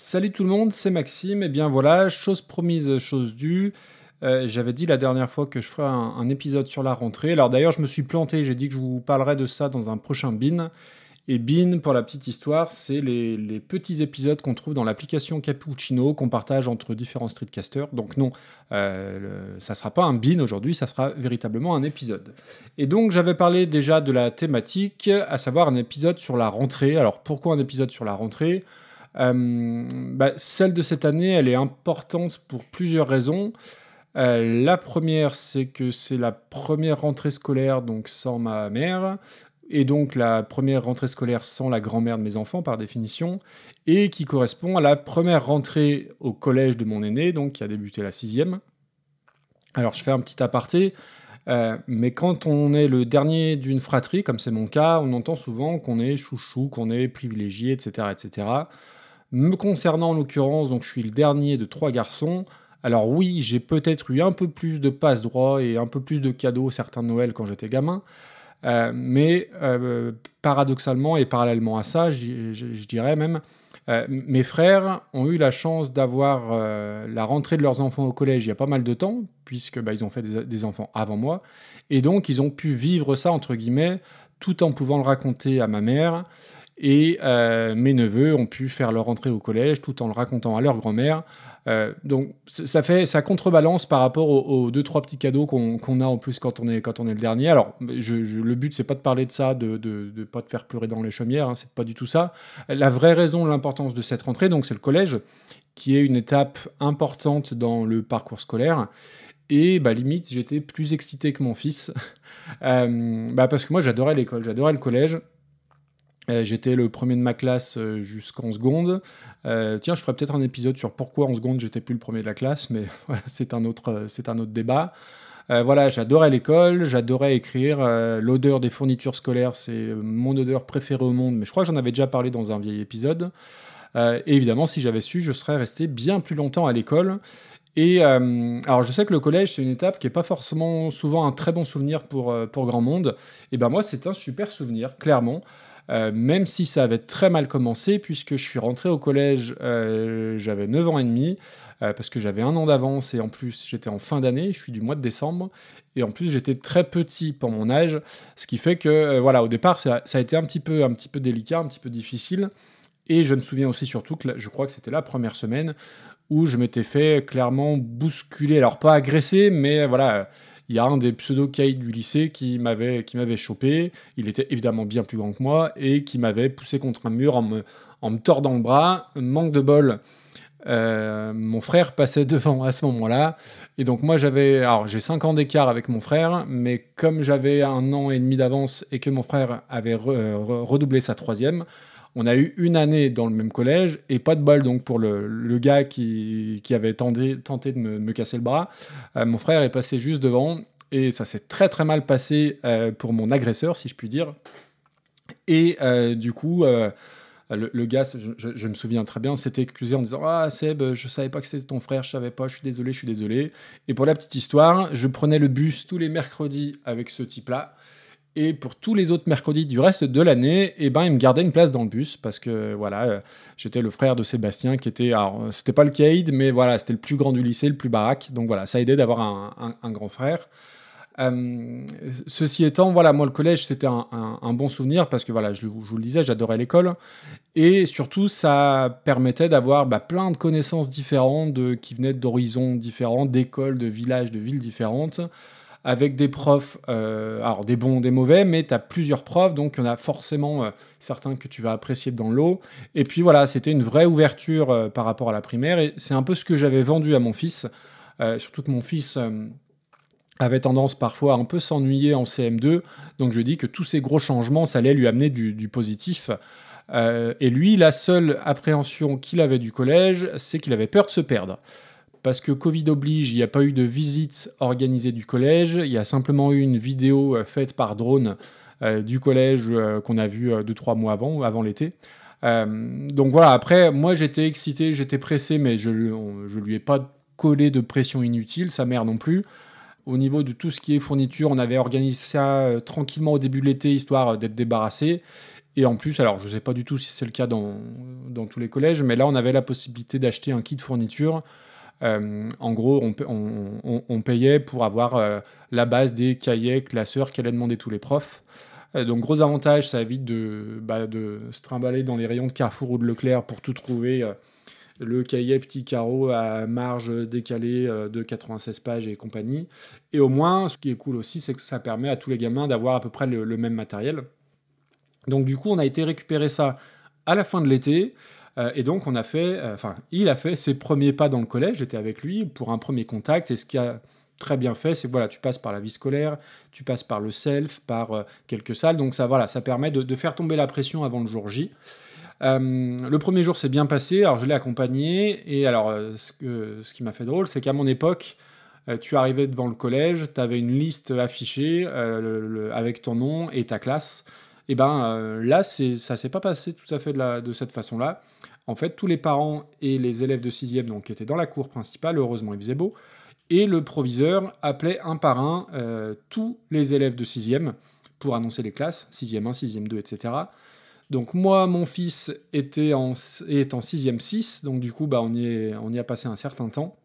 Salut tout le monde, c'est Maxime. Et bien voilà, chose promise, chose due. Euh, J'avais dit la dernière fois que je ferais un, épisode sur la rentrée. Alors d'ailleurs, je me suis planté, j'ai dit que je vous parlerai de ça dans un prochain bin. Et bin, pour la petite histoire, c'est les, petits épisodes qu'on trouve dans l'application Cappuccino qu'on partage entre différents streetcasters. Donc non, euh, ça sera pas un bin aujourd'hui, ça sera véritablement un épisode. Et donc j'avais parlé déjà de la thématique, à savoir un épisode sur la rentrée. Alors pourquoi un épisode sur la rentrée? Bah, celle de cette année, elle est importante pour plusieurs raisons. Euh, la première, c'est que c'est la première rentrée scolaire donc sans ma mère, et donc la première rentrée scolaire sans la grand-mère de mes enfants par définition, et qui correspond à la première rentrée au collège de mon aîné, donc qui a débuté la sixième. Alors je fais un petit aparté, euh, mais quand on est le dernier d'une fratrie, comme c'est mon cas, on entend souvent qu'on est chouchou, qu'on est privilégié, etc., etc. Me concernant en l'occurrence, donc je suis le dernier de trois garçons. Alors oui, j'ai peut-être eu un peu plus de passe-droit et un peu plus de cadeaux certains Noël quand j'étais gamin. Euh, mais euh, paradoxalement et parallèlement à ça, je, dirais même, euh, mes frères ont eu la chance d'avoir la rentrée de leurs enfants au collège il y a pas mal de temps, puisque bah, ils ont fait des, des enfants avant moi, et donc ils ont pu vivre ça entre guillemets, tout en pouvant le raconter à ma mère. Et euh, mes neveux ont pu faire leur entrée au collège tout en le racontant à leur grand-mère. Euh, donc ça fait ça contrebalance par rapport aux, aux deux trois petits cadeaux qu'on a en plus quand on est quand on est le dernier. Alors le but c'est pas de parler de ça, de, de, de pas te faire pleurer dans les chaumières, hein, c'est pas du tout ça. La vraie raison l'importance de cette rentrée, donc c'est le collège, qui est une étape importante dans le parcours scolaire. Et bah, limite, j'étais plus excité que mon fils. Euh, bah, parce que moi, j'adorais l'école, j'adorais le collège. Euh, J'étais le premier de ma classe euh, jusqu'en seconde. Euh, tiens, je ferai peut-être un épisode sur pourquoi en seconde j'étais plus le premier de la classe, mais c'est un autre, c'est un autre débat. Voilà, j'adorais l'école, j'adorais écrire. L'odeur des fournitures scolaires, c'est mon odeur préférée au monde, mais je crois que j'en avais déjà parlé dans un vieil épisode. Et évidemment, si j'avais su, je serais resté bien plus longtemps à l'école. Et alors, je sais que le collège, c'est une étape qui n'est pas forcément souvent un très bon souvenir pour, pour grand monde. Et ben moi, c'est un super souvenir, clairement. Euh, même si ça avait très mal commencé, puisque je suis rentré au collège, euh, j'avais 9 ans et demi, euh, parce que j'avais un an d'avance, et en plus j'étais en fin d'année, je suis du mois de décembre, et en plus j'étais très petit pour mon âge, ce qui fait que, voilà, au départ ça, a été un petit, peu, un petit peu délicat, un petit peu difficile, et je me souviens aussi surtout que je crois que c'était la première semaine où je m'étais fait clairement bousculer, alors pas agressé, mais voilà, il y a un des pseudo-caïds du lycée qui m'avait chopé, il était évidemment bien plus grand que moi, et qui m'avait poussé contre un mur en me, en me tordant le bras, manque de bol. euh, mon frère passait devant à ce moment-là, et donc moi j'avais, alors j'ai 5 ans d'écart avec mon frère, mais comme j'avais un an et demi d'avance et que mon frère avait euh, re- redoublé sa troisième, on a eu une année dans le même collège et pas de bol donc pour le, gars qui, avait tenté, de me, casser le bras. Euh, mon frère est passé juste devant et ça s'est très très mal passé euh, pour mon agresseur si je puis dire. Et euh, du coup, le, gars, je, je- je me souviens très bien, s'était excusé en disant Ah Seb, je savais pas que c'était ton frère, je savais pas, je suis désolé, je suis désolé. Et pour la petite histoire, je prenais le bus tous les mercredis avec ce type-là. Et pour tous les autres mercredis du reste de l'année, eh ben, il me gardait une place dans le bus parce que voilà, euh, j'étais le frère de Sébastien qui était. Alors, euh, c'était pas le caïd, mais voilà, c'était le plus grand du lycée, le plus baraque. Donc voilà, ça aidait d'avoir un, grand frère. Euh, ceci étant, voilà, moi le collège c'était un, bon souvenir parce que voilà, je, vous le disais, j'adorais l'école et surtout ça permettait d'avoir bah, plein de connaissances différentes qui venaient d'horizons différents, d'écoles, de villages, de villes différentes avec des profs, euh, alors des bons, des mauvais, mais tu as plusieurs profs, donc il y en a forcément euh, certains que tu vas apprécier dans l'eau. Et puis voilà, c'était une vraie ouverture euh, par rapport à la primaire, et c'est un peu ce que j'avais vendu à mon fils, surtout que mon fils avait tendance parfois à un peu s'ennuyer en CM2, donc je dis que tous ces gros changements, ça allait lui amener du, positif. Et lui, la seule appréhension qu'il avait du collège, c'est qu'il avait peur de se perdre parce que Covid oblige, il n'y a pas eu de visite organisée du collège, il y a simplement eu une vidéo euh, faite par drone euh, du collège euh, qu'on a vu euh, deux, trois mois avant, avant l'été. Donc voilà, après, moi j'étais excité, j'étais pressé, mais je ne lui ai pas collé de pression inutile, sa mère non plus. Au niveau de tout ce qui est fourniture, on avait organisé ça tranquillement au début de l'été, histoire d'être débarrassé. Et en plus, alors je ne sais pas du tout si c'est le cas dans, dans, tous les collèges, mais là on avait la possibilité d'acheter un kit fourniture. Euh, en gros, on, payait pour avoir euh, la base des cahiers, classeurs qu'allaient demander tous les profs. Euh, donc gros avantage, ça évite de, bah, se trimballer dans les rayons de Carrefour ou de Leclerc pour tout trouver le cahier petit carreau à marge décalée de 96 pages et compagnie. Et au moins, ce qui est cool aussi, c'est que ça permet à tous les gamins d'avoir à peu près le, même matériel. Donc du coup, on a été récupérer ça à la fin de l'été. Euh, et donc, on a fait, euh, enfin, il a fait ses premiers pas dans le collège. J'étais avec lui pour un premier contact. Et ce qui a très bien fait, c'est voilà, tu passes par la vie scolaire, tu passes par le self, par euh, quelques salles. Donc ça, voilà, ça permet de, faire tomber la pression avant le jour J. le premier jour s'est bien passé. Alors, je l'ai accompagné. Et alors, ce, qui m'a fait drôle, c'est qu'à mon époque, tu arrivais devant le collège, tu avais une liste affichée avec ton nom et ta classe. Et ben euh, là, ça s'est pas passé tout à fait de, cette façon-là. En fait, tous les parents et les élèves de 6e, donc, étaient dans la cour principale, heureusement il faisait beau, et le proviseur appelait un par un euh, tous les élèves de 6e pour annoncer les classes, 6e 1, 6e 2, etc. Donc moi, mon fils était en, est en 6e 6, donc du coup, bah, on, y on y a passé un certain temps.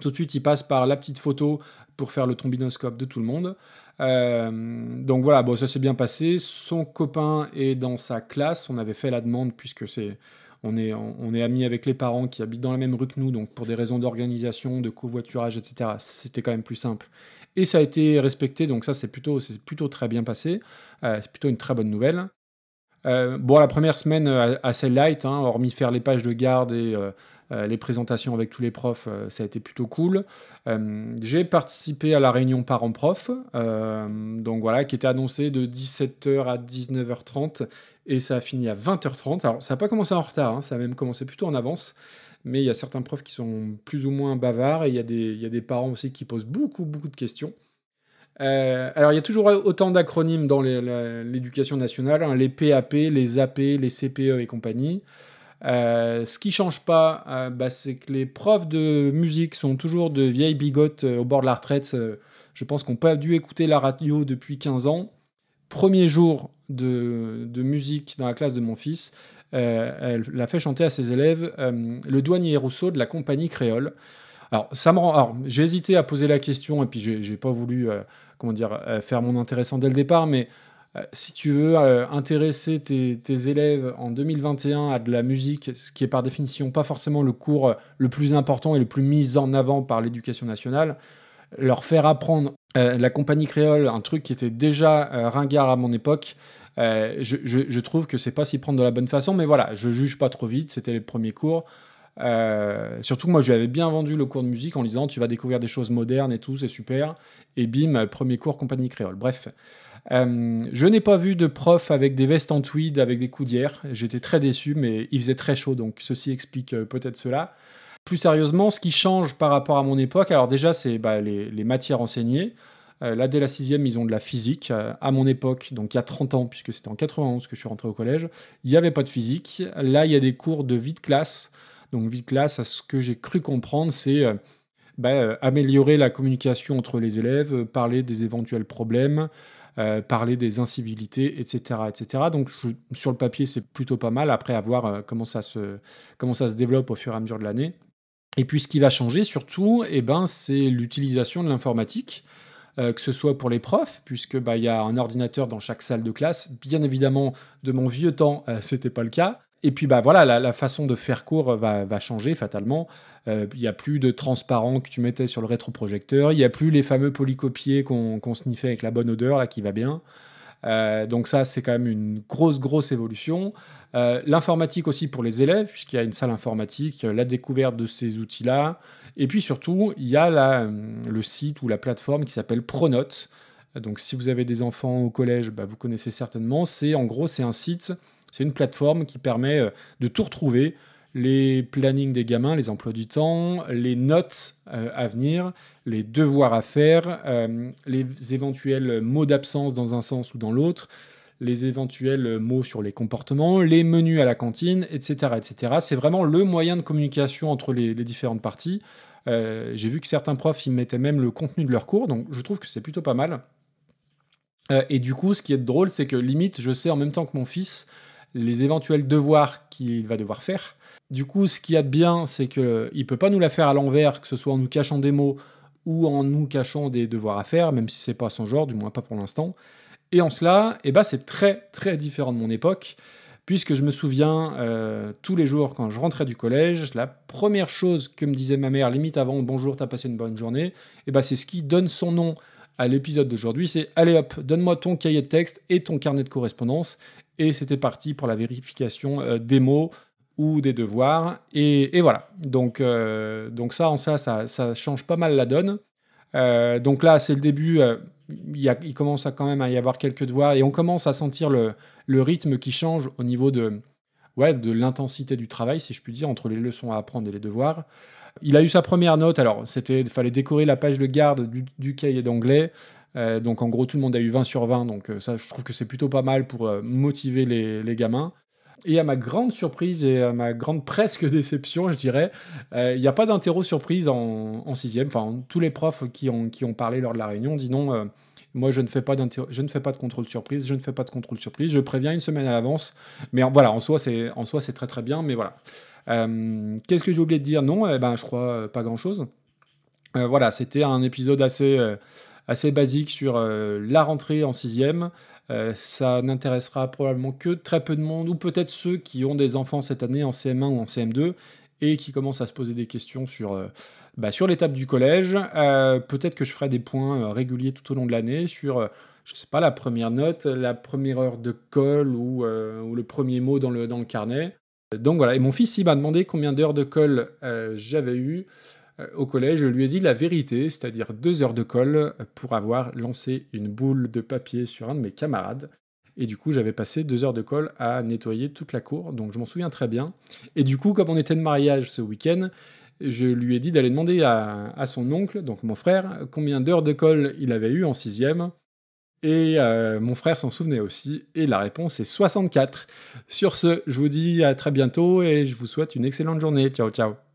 Tout de suite, il passe par la petite photo pour faire le trombinoscope de tout le monde. Euh, donc voilà, bon, ça s'est bien passé. Son copain est dans sa classe. On avait fait la demande puisque c'est on est, on est amis avec les parents qui habitent dans la même rue que nous, donc pour des raisons d'organisation, de covoiturage, etc., c'était quand même plus simple. Et ça a été respecté, donc ça c'est plutôt, c'est plutôt très bien passé. Euh, c'est plutôt une très bonne nouvelle. Euh, bon, la première semaine assez light, hein, hormis faire les pages de garde et les présentations avec tous les profs, euh, ça a été plutôt cool. Euh, j'ai participé à la réunion parents-prof, donc voilà, qui était annoncée de 17h à 19h30 et ça a fini à 20h30. Alors ça n'a pas commencé en retard, hein, ça a même commencé plutôt en avance mais il y a certains profs qui sont plus ou moins bavards et il y, a des, il y a des parents aussi qui posent beaucoup, beaucoup de questions. alors, il y a toujours autant d'acronymes dans l'éducation nationale, hein, les PAP, les AP, les CPE et compagnie. Euh, ce qui change pas, euh, bah, c'est que les profs de musique sont toujours de vieilles bigotes euh, au bord de la retraite. je pense qu'on pas dû écouter la radio depuis 15 ans. Premier jour de, musique dans la classe de mon fils, elle l'a fait chanter à ses élèves le douanier Rousseau de la compagnie créole. Alors, ça me rend. Alors, j'ai hésité à poser la question et puis j'ai pas voulu, comment dire, faire mon intéressant dès le départ, mais si tu veux euh, intéresser tes, élèves en 2021 à de la musique, ce qui est par définition pas forcément le cours euh, le plus important et le plus mis en avant par l'éducation nationale, leur faire apprendre la compagnie créole, un truc qui était déjà ringard à mon époque, je, trouve que c'est pas s'y prendre de la bonne façon, mais voilà, je juge pas trop vite, c'était les premiers cours. Surtout que moi, je lui avais bien vendu le cours de musique en disant tu vas découvrir des choses modernes et tout, c'est super. Et bim, premier cours compagnie créole. Bref, euh, je n'ai pas vu de prof avec des vestes en tweed avec des coudières. J'étais très déçu, mais il faisait très chaud, donc ceci explique euh, peut-être cela. Plus sérieusement, ce qui change par rapport à mon époque, alors déjà, c'est bah, les, matières enseignées. Euh, là, dès la sixième, ils ont de la physique. à mon époque, donc il y a 30 ans, puisque c'était en 91 que je suis rentré au collège, il n'y avait pas de physique. Là, il y a des cours de vie de classe. Donc classe, à ce que j'ai cru comprendre, c'est bah, améliorer la communication entre les élèves, parler des éventuels problèmes, euh, parler des incivilités, etc. etc. Donc sur le papier, c'est plutôt pas mal, après à voir euh, comment, ça se, comment développe au fur et à mesure de l'année. Et puis ce qui va changer surtout, eh ben, c'est l'utilisation de l'informatique. Euh, que ce soit pour les profs, puisque bah, y a un ordinateur dans chaque salle de classe. Bien évidemment, de mon vieux temps, c'était pas le cas. Et puis bah voilà, la, façon de faire cours va, changer fatalement. Euh, il n'y a plus de transparent que tu mettais sur le rétroprojecteur, il n'y a plus les fameux polycopiers qu'on sniffait avec la bonne odeur là qui va bien. Euh, donc ça, c'est quand même une grosse, grosse évolution. Euh, l'informatique aussi pour les élèves, puisqu'il y a une salle informatique, la découverte de ces outils-là. Et puis surtout, il y a le site ou la plateforme qui s'appelle Pronote. Donc si vous avez des enfants au collège, bah, vous connaissez certainement. C'est en gros, c'est un site c'est une plateforme qui permet euh, de tout retrouver, les plannings des gamins, les emplois du temps, les notes euh, à venir, les devoirs à faire, euh, les éventuels mots d'absence dans un sens ou dans l'autre, les éventuels mots sur les comportements, les menus à la cantine, etc. etc. C'est vraiment le moyen de communication entre les, différentes parties. J'ai vu que certains profs y mettaient même le contenu de leur cours, donc je trouve que c'est plutôt pas mal. et du coup, ce qui est drôle, c'est que limite, je sais en même temps que mon fils les éventuels devoirs qu'il va devoir faire. Du coup, ce qu'il y a de bien, c'est qu'il ne peut pas nous la faire à l'envers, que ce soit en nous cachant des mots ou en nous cachant des devoirs à faire, même si c'est pas son genre, du moins pas pour l'instant. Et en cela, eh ben, c'est très très différent de mon époque, puisque je me souviens euh, tous les jours quand je rentrais du collège, la première chose que me disait ma mère, limite avant bonjour, t'as passé une bonne journée, eh ben, c'est ce qui donne son nom à l'épisode d'aujourd'hui, c'est allez hop, donne-moi ton cahier de texte et ton carnet de correspondance, et c'était parti pour la vérification euh, des mots ou des devoirs. Et, voilà. Donc, euh, donc ça, en ça, ça, change pas mal la donne. Euh, donc là, c'est le début. Il, commence à quand même à y avoir quelques devoirs et on commence à sentir le, rythme qui change au niveau de, ouais, de l'intensité du travail, si je puis dire, entre les leçons à apprendre et les devoirs. Il a eu sa première note. Alors, c'était, fallait décorer la page de garde du cahier d'anglais. Euh, donc en gros, tout le monde a eu 20 sur 20, donc euh, ça, je trouve que c'est plutôt pas mal pour euh, motiver les, gamins. Et à ma grande surprise et à ma grande presque déception, je dirais, il n'y a pas d'interro surprise en, sixième. Enfin, tous les profs qui ont, qui ont parlé lors de la réunion disent non, moi je ne, fais pas je ne fais pas de contrôle surprise, je ne fais pas de contrôle surprise, je préviens une semaine à l'avance. Mais voilà, en en soi, c'est très très bien, mais voilà. qu'est-ce que j'ai oublié de dire? Non, eh ben, je crois pas grand-chose. voilà, c'était un épisode assez assez basique sur euh, la rentrée en sixième. Euh, ça n'intéressera probablement que très peu de monde, ou peut-être ceux qui ont des enfants cette année en CM1 ou en CM2 et qui commencent à se poser des questions sur, euh, bah, sur l'étape du collège. peut-être que je ferai des points réguliers tout au long de l'année sur, je sais pas, la première note, la première heure de colle ou, ou le premier mot dans le, dans le carnet. Donc voilà, et mon fils, il m'a demandé combien d'heures de colle j'avais eu. Euh, au collège, je lui ai dit la vérité, c'est-à-dire deux heures de colle pour avoir lancé une boule de papier sur un de mes camarades. Et du coup, j'avais passé deux heures de colle à nettoyer toute la cour, donc je m'en souviens très bien. Et du coup, comme on était de mariage ce week-end, je lui ai dit d'aller demander à, son oncle, donc mon frère, combien d'heures de colle il avait eu en sixième. Et euh, mon frère s'en souvenait aussi, et la réponse est 64. Sur ce, je vous dis à très bientôt et je vous souhaite une excellente journée. Ciao, ciao.